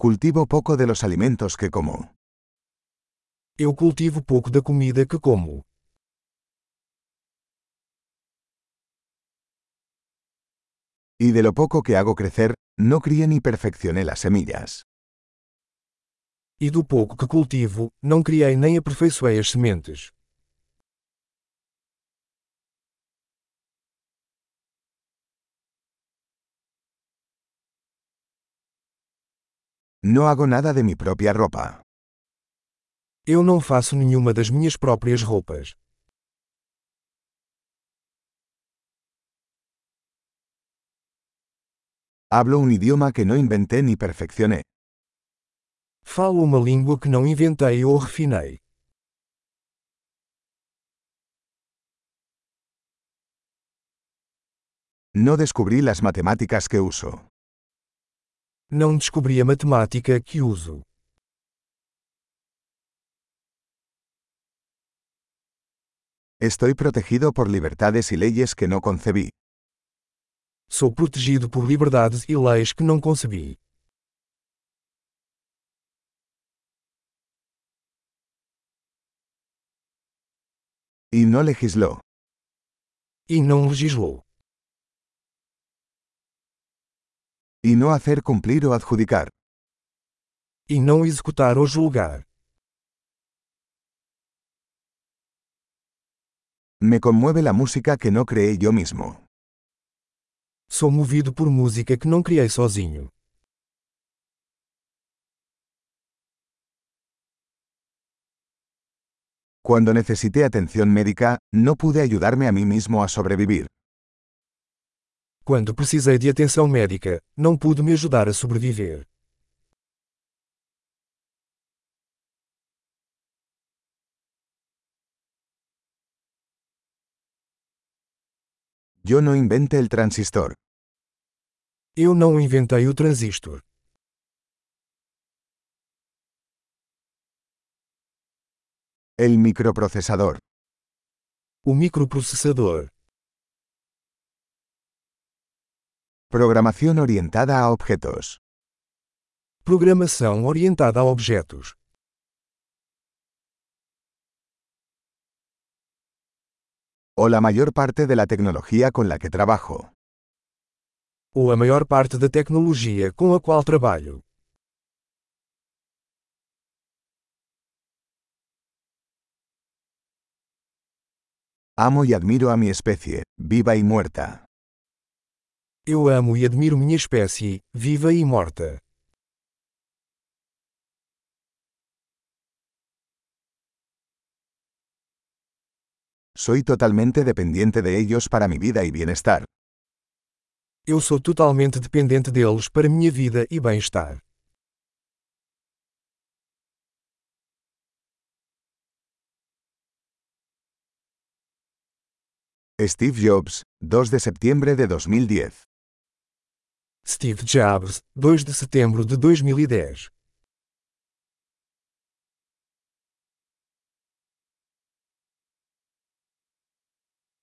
Cultivo poco de los alimentos que como. Eu cultivo pouco da comida que como. Y de lo poco que hago crecer, no crié ni perfeccioné las semillas. E do pouco que cultivo, não criei nem aperfeiçoei as sementes. No hago nada de mi propia ropa. Eu não faço nenhuma das minhas próprias roupas. Hablo un idioma que no inventé ni perfeccioné. Falo uma língua que não inventei ou refinei. No descubrí las matemáticas que uso. Não descobri a matemática que uso. Estoy protegido por libertades y leyes que no concebí. Sou protegido por liberdades e leis que não concebi. Y no legisló. E não legislou. Y no hacer cumplir o adjudicar. E não executar ou julgar. Me conmueve la música que no creé yo mismo. Sou movido por música que não criei sozinho. Cuando necesité atención médica, no pude ayudarme a mí mismo a sobrevivir. Quando precisei de atenção médica, não pude me ajudar a sobreviver. Yo no inventé el transistor. Eu não inventei o transistor. El microprocesador. O microprocessador. Programación orientada a objetos. Programação orientada a objetos. O la mayor parte de la tecnología con la que trabajo. Ou a maior parte da tecnologia com a qual trabalho. Amo y admiro a mi especie, viva y muerta. Eu amo e admiro minha espécie, viva e morta. Soy totalmente dependiente de ellos para mi vida y bienestar. Eu sou totalmente dependente deles para minha vida e bem-estar. Steve Jobs, 2 de septiembre de 2010. Steve Jobs, 2 de setembro de 2010